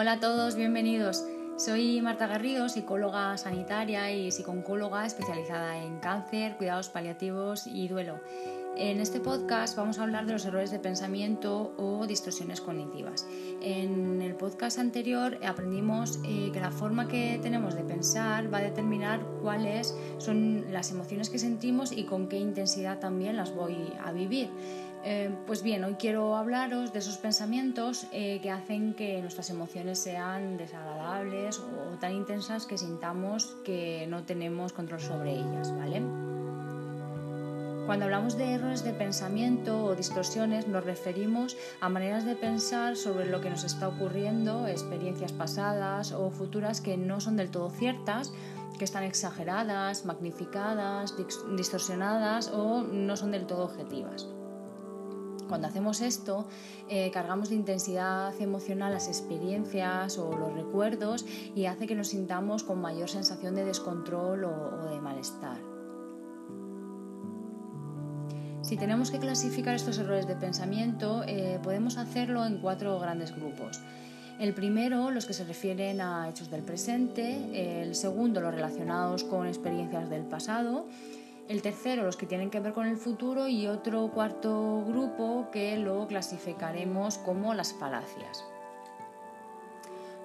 Hola a todos, bienvenidos. Soy Marta Garrido, psicóloga sanitaria y psicooncóloga especializada en cáncer, cuidados paliativos y duelo. En este podcast vamos a hablar de los errores de pensamiento o distorsiones cognitivas. En el podcast anterior aprendimos eh, que la forma que tenemos de pensar va a determinar cuáles son las emociones que sentimos y con qué intensidad también las voy a vivir. Eh, pues bien, hoy quiero hablaros de esos pensamientos eh, que hacen que nuestras emociones sean desagradables o tan intensas que sintamos que no tenemos control sobre ellas, ¿vale? Cuando hablamos de errores de pensamiento o distorsiones nos referimos a maneras de pensar sobre lo que nos está ocurriendo, experiencias pasadas o futuras que no son del todo ciertas, que están exageradas, magnificadas, distorsionadas o no son del todo objetivas. Cuando hacemos esto, eh, cargamos de intensidad emocional las experiencias o los recuerdos y hace que nos sintamos con mayor sensación de descontrol o de malestar. Si tenemos que clasificar estos errores de pensamiento, eh, podemos hacerlo en cuatro grandes grupos. El primero, los que se refieren a hechos del presente, el segundo, los relacionados con experiencias del pasado, el tercero, los que tienen que ver con el futuro y otro cuarto grupo que lo clasificaremos como las falacias.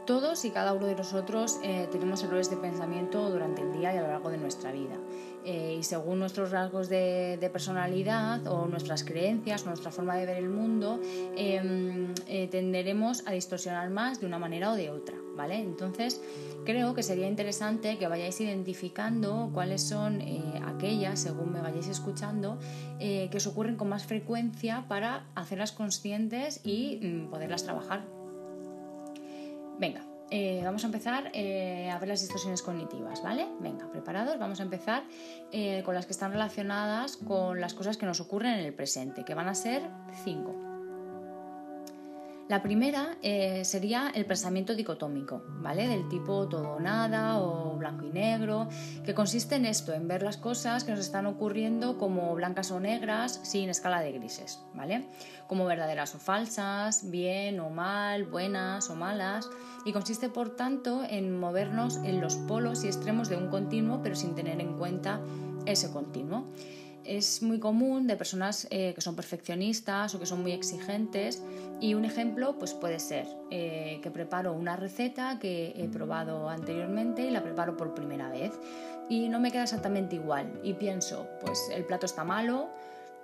Todos y cada uno de nosotros eh, tenemos errores de pensamiento durante el día y a lo largo de nuestra vida. Eh, y según nuestros rasgos de, personalidad o nuestras creencias nuestra forma de ver el mundo, em, eh, tenderemos a distorsionar más de una manera o de otra. ¿vale? Entonces, creo que sería interesante que vayáis identificando cuáles son aquellas, según me vayáis escuchando, que os ocurren con más frecuencia para hacerlas conscientes y mm, poderlas trabajar Venga, eh, vamos a empezar eh, a ver las distorsiones cognitivas, ¿vale? Venga, preparados, vamos a empezar eh, con las que están relacionadas con las cosas que nos ocurren en el presente, que van a ser cinco. La primera eh, sería el pensamiento dicotómico, ¿vale? Del tipo todo o nada o blanco y negro, que consiste en esto, en ver las cosas que nos están ocurriendo como blancas o negras sin escala de grises, ¿vale? Como verdaderas o falsas, bien o mal, buenas o malas, y consiste por tanto en movernos en los polos y extremos de un continuo, pero sin tener en cuenta ese continuo es muy común de personas eh, que son perfeccionistas o que son muy exigentes. Y un ejemplo pues puede ser eh, que preparo una receta que he probado anteriormente y la preparo por primera vez. Y no me queda exactamente igual. Y pienso pues el plato está malo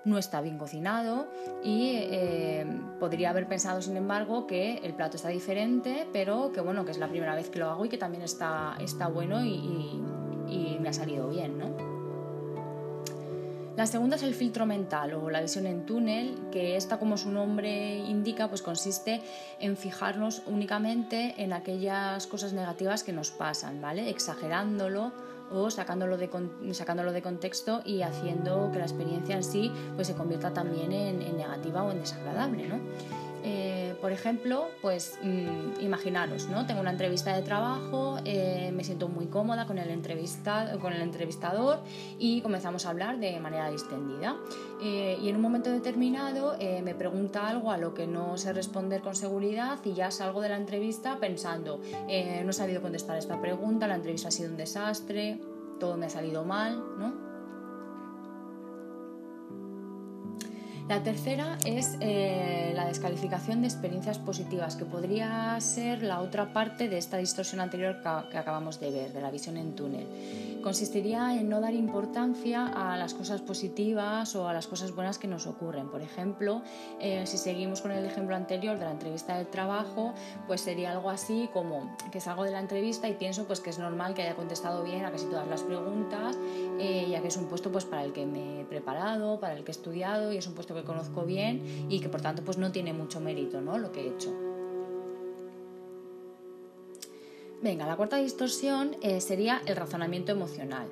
no está bien cocinado y eh, podría haber pensado sin embargo que el plato está diferente pero que bueno que es la primera vez que lo hago y que también está, está bueno y, y me ha salido bien ¿no? La segunda es el filtro mental o la visión en túnel, que esta, como su nombre indica, pues consiste en fijarnos únicamente en aquellas cosas negativas que nos pasan, ¿vale? Exagerándolo o sacándolo de, sacándolo de contexto y haciendo que la experiencia en sí pues, se convierta también en, en negativa o en desagradable, ¿no? Eh, por ejemplo, pues mm, imaginaros, ¿no? Tengo una entrevista de trabajo, eh, me siento muy cómoda con el, con el entrevistador y comenzamos a hablar de manera distendida. Eh, y en un momento determinado me pregunta algo a lo que no sé responder con seguridad y ya salgo de la entrevista pensando, no he sabido contestar esta pregunta, la entrevista ha sido un desastre, todo me ha salido mal, ¿no? La tercera es eh, la descalificación de experiencias positivas, que podría ser la otra parte de esta distorsión anterior que acabamos de ver, de la visión en túnel. Consistiría en no dar importancia a las cosas positivas o a las cosas buenas que nos ocurren. Por ejemplo, eh, si seguimos con el ejemplo anterior de la entrevista del trabajo, pues sería algo así como que salgo de la entrevista y pienso pues, que es normal que haya contestado bien a casi todas las preguntas, eh, ya que es un puesto pues, para el que me he preparado, para el que he estudiado y es un puesto que conozco bien y que por tanto pues no tiene mucho mérito ¿no? lo que he hecho. Venga, la cuarta distorsión eh, sería el razonamiento emocional.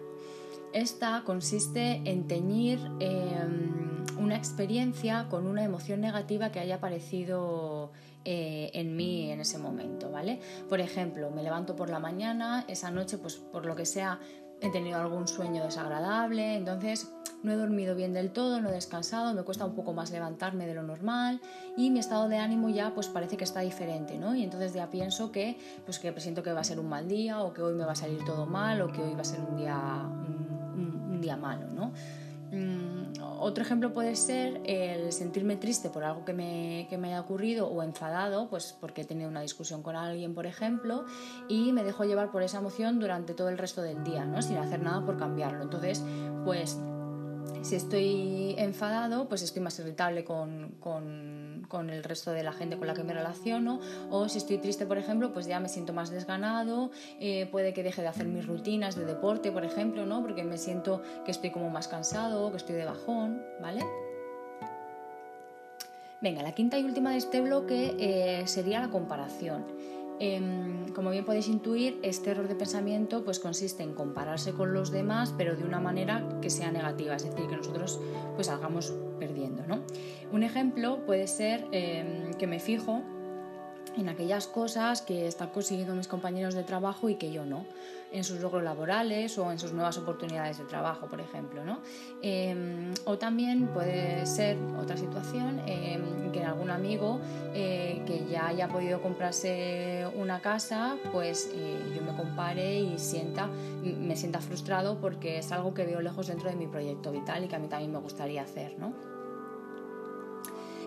Esta consiste en teñir em, una experiencia con una emoción negativa que haya aparecido eh, en mí en ese momento, ¿vale? Por ejemplo, me levanto por la mañana, esa noche, pues por lo que sea, he tenido algún sueño desagradable, entonces no he dormido bien del todo, no he descansado, me cuesta un poco más levantarme de lo normal y mi estado de ánimo ya pues parece que está diferente, ¿no? Y entonces ya pienso que pues que siento que va a ser un mal día o que hoy me va a salir todo mal o que hoy va a ser un día, un, día malo, ¿no? Mm, otro ejemplo puede ser el sentirme triste por algo que me, que me, haya ocurrido o enfadado, pues porque he tenido una discusión con alguien, por ejemplo, y me dejo llevar por esa emoción durante todo el resto del día, ¿no? sin hacer nada por cambiarlo. Entonces, pues si estoy enfadado, pues estoy más irritable con, con, el resto de la gente con la que me relaciono. O si estoy triste, por ejemplo, pues ya me siento más desganado. Eh, puede que deje de hacer mis rutinas de deporte, por ejemplo, ¿no? Porque me siento que estoy como más cansado, que estoy de bajón, ¿vale? Venga, la quinta y última de este bloque eh, sería la comparación. Em, como bien podéis intuir, este error de pensamiento pues, consiste en compararse con los demás, pero de una manera que sea negativa, es decir, que nosotros pues, salgamos perdiendo. ¿no? Un ejemplo puede ser em, que me fijo en aquellas cosas que están consiguiendo mis compañeros de trabajo y que yo no en sus logros laborales o en sus nuevas oportunidades de trabajo, por ejemplo. ¿no? Em, o también puede ser otra situación em, que algún amigo eh, que ya haya podido comprarse una casa, pues eh, yo me compare y sienta, me sienta frustrado porque es algo que veo lejos dentro de mi proyecto vital y que a mí también me gustaría hacer. ¿no?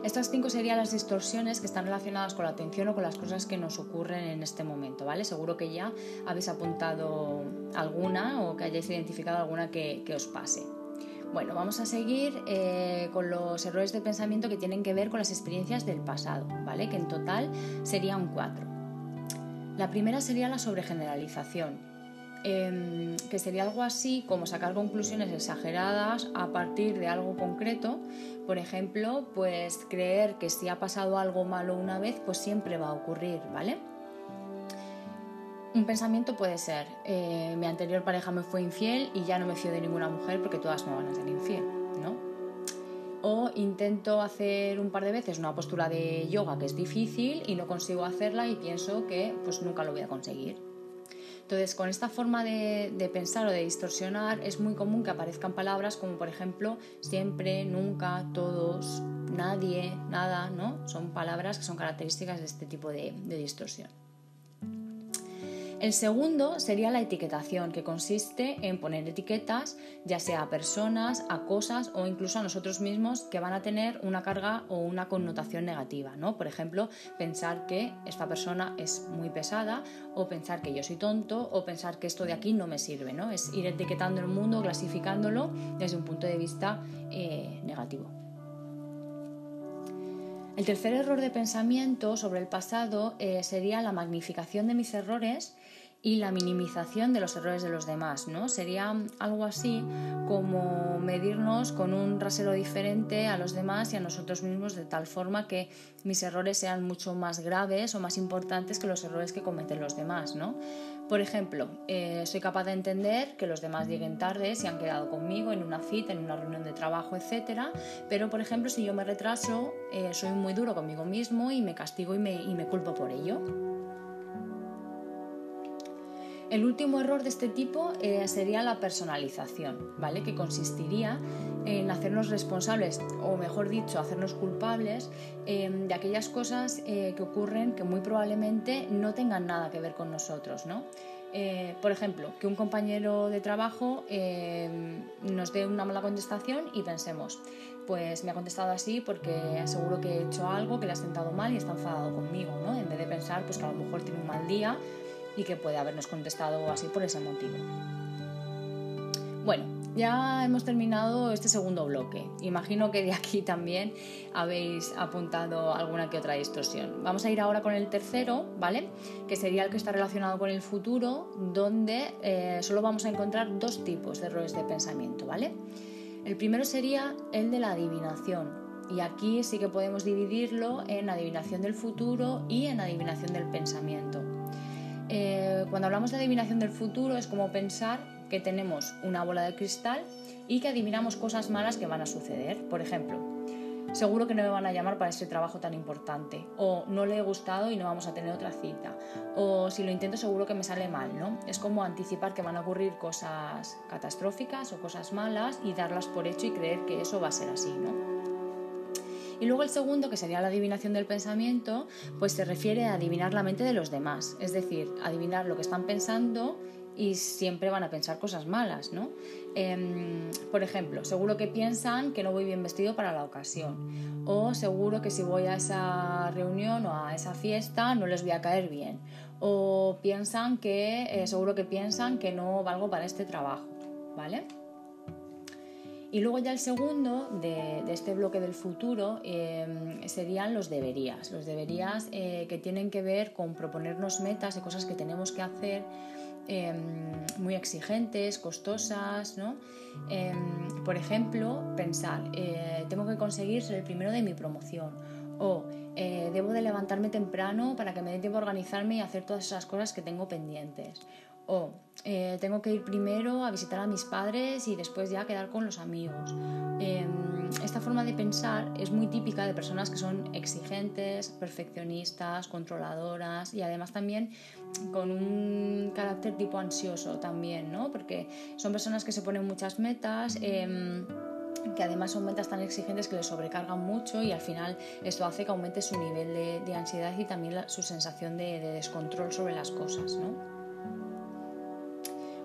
Estas cinco serían las distorsiones que están relacionadas con la atención o con las cosas que nos ocurren en este momento, ¿vale? Seguro que ya habéis apuntado alguna o que hayáis identificado alguna que, os pase. Bueno, vamos a seguir eh, con los errores de pensamiento que tienen que ver con las experiencias del pasado, ¿vale? Que en total serían cuatro. La primera sería la sobregeneralización, Em, que sería algo así como sacar conclusiones exageradas a partir de algo concreto. Por ejemplo, pues creer que si ha pasado algo malo una vez, pues siempre va a ocurrir, ¿vale? Un pensamiento puede ser, eh, mi anterior pareja me fue infiel y ya no me fío de ninguna mujer porque todas me van a ser infiel, ¿no? O intento hacer un par de veces una postura de yoga que es difícil y no consigo hacerla y pienso que pues nunca lo voy a conseguir. Entonces, con esta forma de, pensar o de distorsionar es muy común que aparezcan palabras como, por ejemplo, siempre, nunca, todos, nadie, nada, ¿no? Son palabras que son características de este tipo de distorsión. El segundo sería la etiquetación, que consiste en poner etiquetas, ya sea a personas, a cosas o incluso a nosotros mismos que van a tener una carga o una connotación negativa. ¿no? Por ejemplo, pensar que esta persona es muy pesada o pensar que yo soy tonto o pensar que esto de aquí no me sirve. ¿no? Es ir etiquetando el mundo, clasificándolo desde un punto de vista eh, negativo. El tercer error de pensamiento sobre el pasado eh, sería la magnificación de mis errores y la minimización de los errores de los demás, ¿no? Sería algo así como medirnos con un rasero diferente a los demás y a nosotros mismos de tal forma que mis errores sean mucho más graves o más importantes que los errores que cometen los demás, ¿no? Por ejemplo, eh, soy capaz de entender que los demás lleguen tarde si han quedado conmigo en una cita, en una reunión de trabajo, etc. Pero, por ejemplo, si yo me retraso, eh, soy muy duro conmigo mismo y me castigo y me, y me culpo por ello. El último error de este tipo eh, sería la personalización, ¿vale? Que consistiría en hacernos responsables, o mejor dicho, hacernos culpables em, de aquellas cosas eh, que ocurren que muy probablemente no tengan nada que ver con nosotros, ¿no? Eh, por ejemplo, que un compañero de trabajo em, nos dé una mala contestación y pensemos, pues me ha contestado así porque seguro que he hecho algo que le ha sentado mal y está enfadado conmigo, ¿no? En vez de pensar pues, que a lo mejor tiene un mal día y que puede habernos contestado así por ese motivo. Bueno, ya hemos terminado este segundo bloque. Imagino que de aquí también habéis apuntado alguna que otra distorsión. Vamos a ir ahora con el tercero, ¿vale? Que sería el que está relacionado con el futuro, donde eh, solo vamos a encontrar dos tipos de errores de pensamiento, ¿vale? El primero sería el de la adivinación. Y aquí sí que podemos dividirlo en adivinación del futuro y en adivinación del pensamiento. Eh, cuando hablamos de adivinación del futuro es como pensar que tenemos una bola de cristal y que adivinamos cosas malas que van a suceder. Por ejemplo, seguro que no me van a llamar para ese trabajo tan importante, o no le he gustado y no vamos a tener otra cita, o si lo intento seguro que me sale mal, ¿no? Es como anticipar que van a ocurrir cosas catastróficas o cosas malas y darlas por hecho y creer que eso va a ser así, ¿no? Y luego el segundo, que sería la adivinación del pensamiento, pues se refiere a adivinar la mente de los demás, es decir, adivinar lo que están pensando y siempre van a pensar cosas malas, ¿no? Em, por ejemplo, seguro que piensan que no voy bien vestido para la ocasión, o seguro que si voy a esa reunión o a esa fiesta no les voy a caer bien, o piensan que, eh, seguro que piensan que no valgo para este trabajo, ¿vale? Y luego ya el segundo de, este bloque del futuro em, serían los deberías. Los deberías eh, que tienen que ver con proponernos metas de cosas que tenemos que hacer em, muy exigentes, costosas. ¿no? Em, por ejemplo, pensar, eh, tengo que conseguir ser el primero de mi promoción. O eh, debo de levantarme temprano para que me dé tiempo a organizarme y hacer todas esas cosas que tengo pendientes o eh, tengo que ir primero a visitar a mis padres y después ya quedar con los amigos. Em, esta forma de pensar es muy típica de personas que son exigentes, perfeccionistas, controladoras y además también con un carácter tipo ansioso también, ¿no? Porque son personas que se ponen muchas metas. Em, que además son metas tan exigentes que les sobrecargan mucho y al final esto hace que aumente su nivel de, ansiedad y también su sensación de, de descontrol sobre las cosas. ¿no?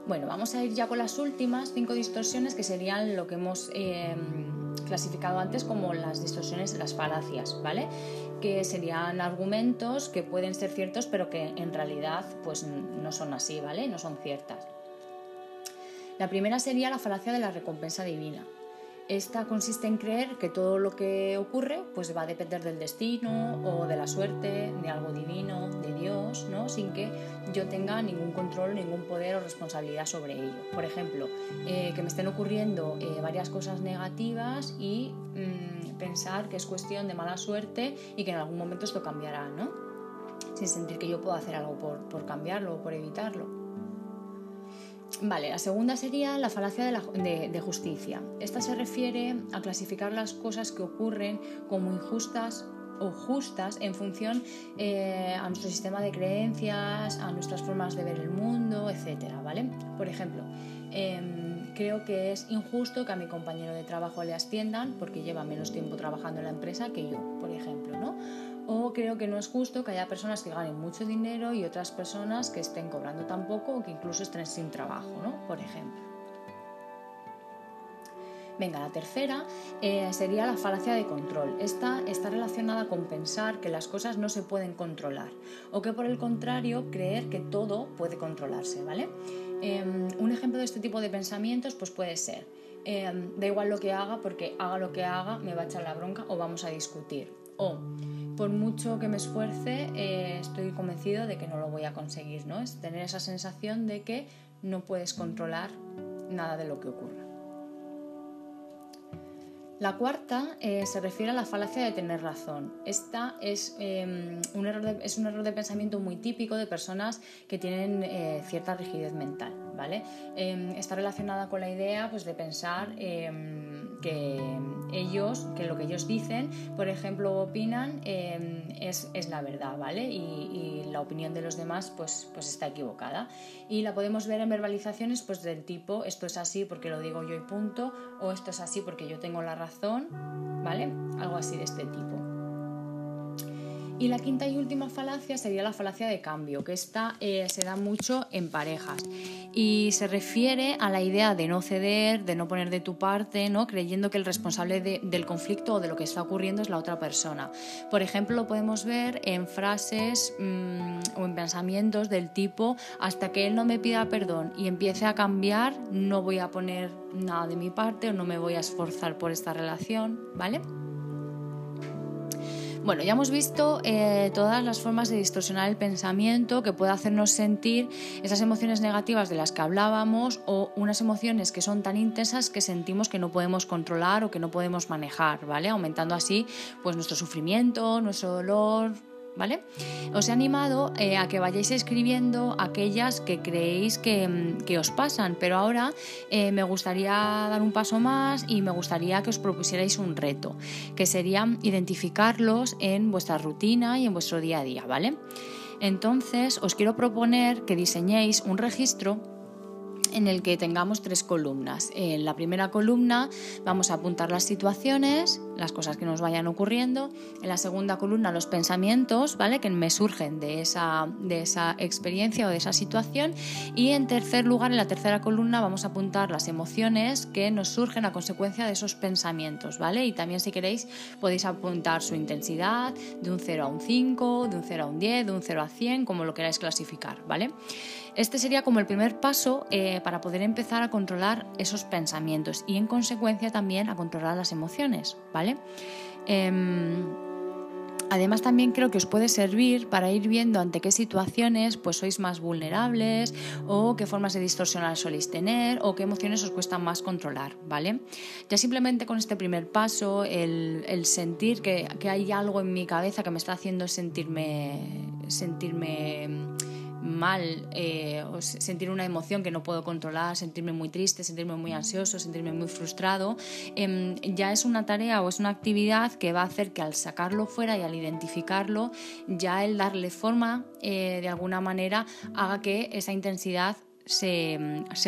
Bueno, vamos a ir ya con las últimas cinco distorsiones que serían lo que hemos em, clasificado antes como las distorsiones de las falacias, ¿vale? Que serían argumentos que pueden ser ciertos pero que en realidad pues no son así, ¿vale? No son ciertas. La primera sería la falacia de la recompensa divina. Esta consiste en creer que todo lo que ocurre pues va a depender del destino o de la suerte, de algo divino, de Dios, ¿no? sin que yo tenga ningún control, ningún poder o responsabilidad sobre ello. Por ejemplo, eh, que me estén ocurriendo eh, varias cosas negativas y mm, pensar que es cuestión de mala suerte y que en algún momento esto cambiará, ¿no? sin sentir que yo puedo hacer algo por, por cambiarlo o por evitarlo. Vale, la segunda sería la falacia de, justicia. Esta se refiere a clasificar las cosas que ocurren como injustas o justas en función eh, a nuestro sistema de creencias, a nuestras formas de ver el mundo, etc. ¿vale? Por ejemplo, em, creo que es injusto que a mi compañero de trabajo le asciendan porque lleva menos tiempo trabajando en la empresa que yo, por ejemplo, ¿no? O creo que no es justo que haya personas que ganen mucho dinero y otras personas que estén cobrando tan poco o que incluso estén sin trabajo, ¿no? Por ejemplo. Venga, la tercera eh, sería la falacia de control. Esta está relacionada con pensar que las cosas no se pueden controlar o que por el contrario creer que todo puede controlarse, ¿vale? Em, un ejemplo de este tipo de pensamientos pues puede ser, em, da igual lo que haga porque haga lo que haga me va a echar la bronca o vamos a discutir. O por mucho que me esfuerce, eh, estoy convencido de que no lo voy a conseguir, ¿no? Es tener esa sensación de que no puedes controlar nada de lo que ocurra. La cuarta eh, se refiere a la falacia de tener razón. Esta es, em, un error de, es un error de pensamiento muy típico de personas que tienen eh, cierta rigidez mental. ¿vale? Em, está relacionada con la idea pues, de pensar em, que ellos, que lo que ellos dicen, por ejemplo, opinan, es, la verdad, ¿vale? Y, la opinión de los demás pues, pues está equivocada. Y la podemos ver en verbalizaciones pues, del tipo esto es así porque lo digo yo y punto, o esto es así porque yo tengo la razón, ¿vale? Algo así de este tipo. Y la quinta y última falacia sería la falacia de cambio, que esta eh, se da mucho en parejas y se refiere a la idea de no ceder, de no poner de tu parte, ¿no? creyendo que el responsable del conflicto o de lo que está ocurriendo es la otra persona. Por ejemplo, lo podemos ver en frases mm, o en pensamientos del tipo, hasta que él no me pida perdón y empiece a cambiar, no voy a poner nada de mi parte o no me voy a esforzar por esta relación, ¿vale? Bueno, ya hemos visto eh, todas las formas de distorsionar el pensamiento que puede hacernos sentir esas emociones negativas de las que hablábamos o unas emociones que son tan intensas que sentimos que no podemos controlar o que no podemos manejar, ¿vale? Aumentando así pues nuestro sufrimiento, nuestro dolor, ¿vale? Os he animado eh, a que vayáis escribiendo aquellas que creéis que, mm, os pasan, pero ahora eh, me gustaría dar un paso más y me gustaría que os propusierais un reto, que sería identificarlos en vuestra rutina y en vuestro día a día, ¿vale? Entonces os quiero proponer que diseñéis un registro en el que tengamos tres columnas. En la primera columna vamos a apuntar las situaciones, las cosas que nos vayan ocurriendo. En la segunda columna los pensamientos, ¿vale? Que me surgen de esa, de esa experiencia o de esa situación. Y en tercer lugar, en la tercera columna vamos a apuntar las emociones que nos surgen a consecuencia de esos pensamientos, ¿vale? Y también si queréis podéis apuntar su intensidad de un 0 a un 5, de un 0 a un 10, de un 0 a 100, como lo queráis clasificar, ¿vale? Este sería como el primer paso eh, para poder empezar a controlar esos pensamientos y en consecuencia también a controlar las emociones, ¿vale? Em, además también creo que os puede servir para ir viendo ante qué situaciones pues sois más vulnerables o qué formas de distorsionar soléis tener o qué emociones os cuesta más controlar, ¿vale? Ya simplemente con este primer paso, el, sentir que, que, hay algo en mi cabeza que me está haciendo sentirme, sentirme mal, eh, o sentir una emoción que no puedo controlar, sentirme muy triste, sentirme muy ansioso, sentirme muy frustrado, em, ya es una tarea o es una actividad que va a hacer que al sacarlo fuera y al identificarlo, ya el darle forma eh, de alguna manera haga que esa intensidad se,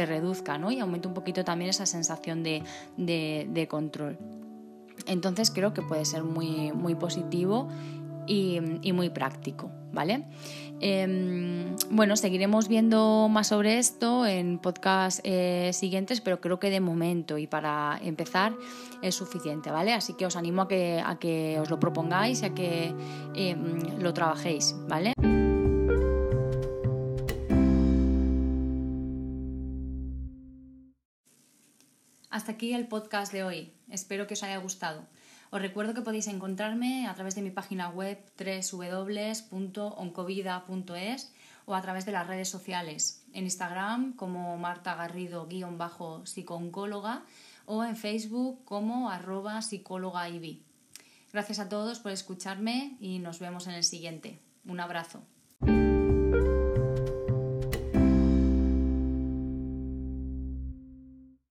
reduzca ¿no? y aumente un poquito también esa sensación de, de control. Entonces creo que puede ser muy, muy positivo y, y muy práctico, ¿vale? Em, bueno, seguiremos viendo más sobre esto en podcasts eh, siguientes, pero creo que de momento y para empezar es suficiente, ¿vale? Así que os animo a que, a que os lo propongáis y a que em, lo trabajéis, ¿vale? Hasta aquí el podcast de hoy. Espero que os haya gustado. Os recuerdo que podéis encontrarme a través de mi página web www.oncovida.es o a través de las redes sociales, en Instagram como Marta Garrido-psicooncóloga o en Facebook como arroba psicóloga Gracias a todos por escucharme y nos vemos en el siguiente. Un abrazo.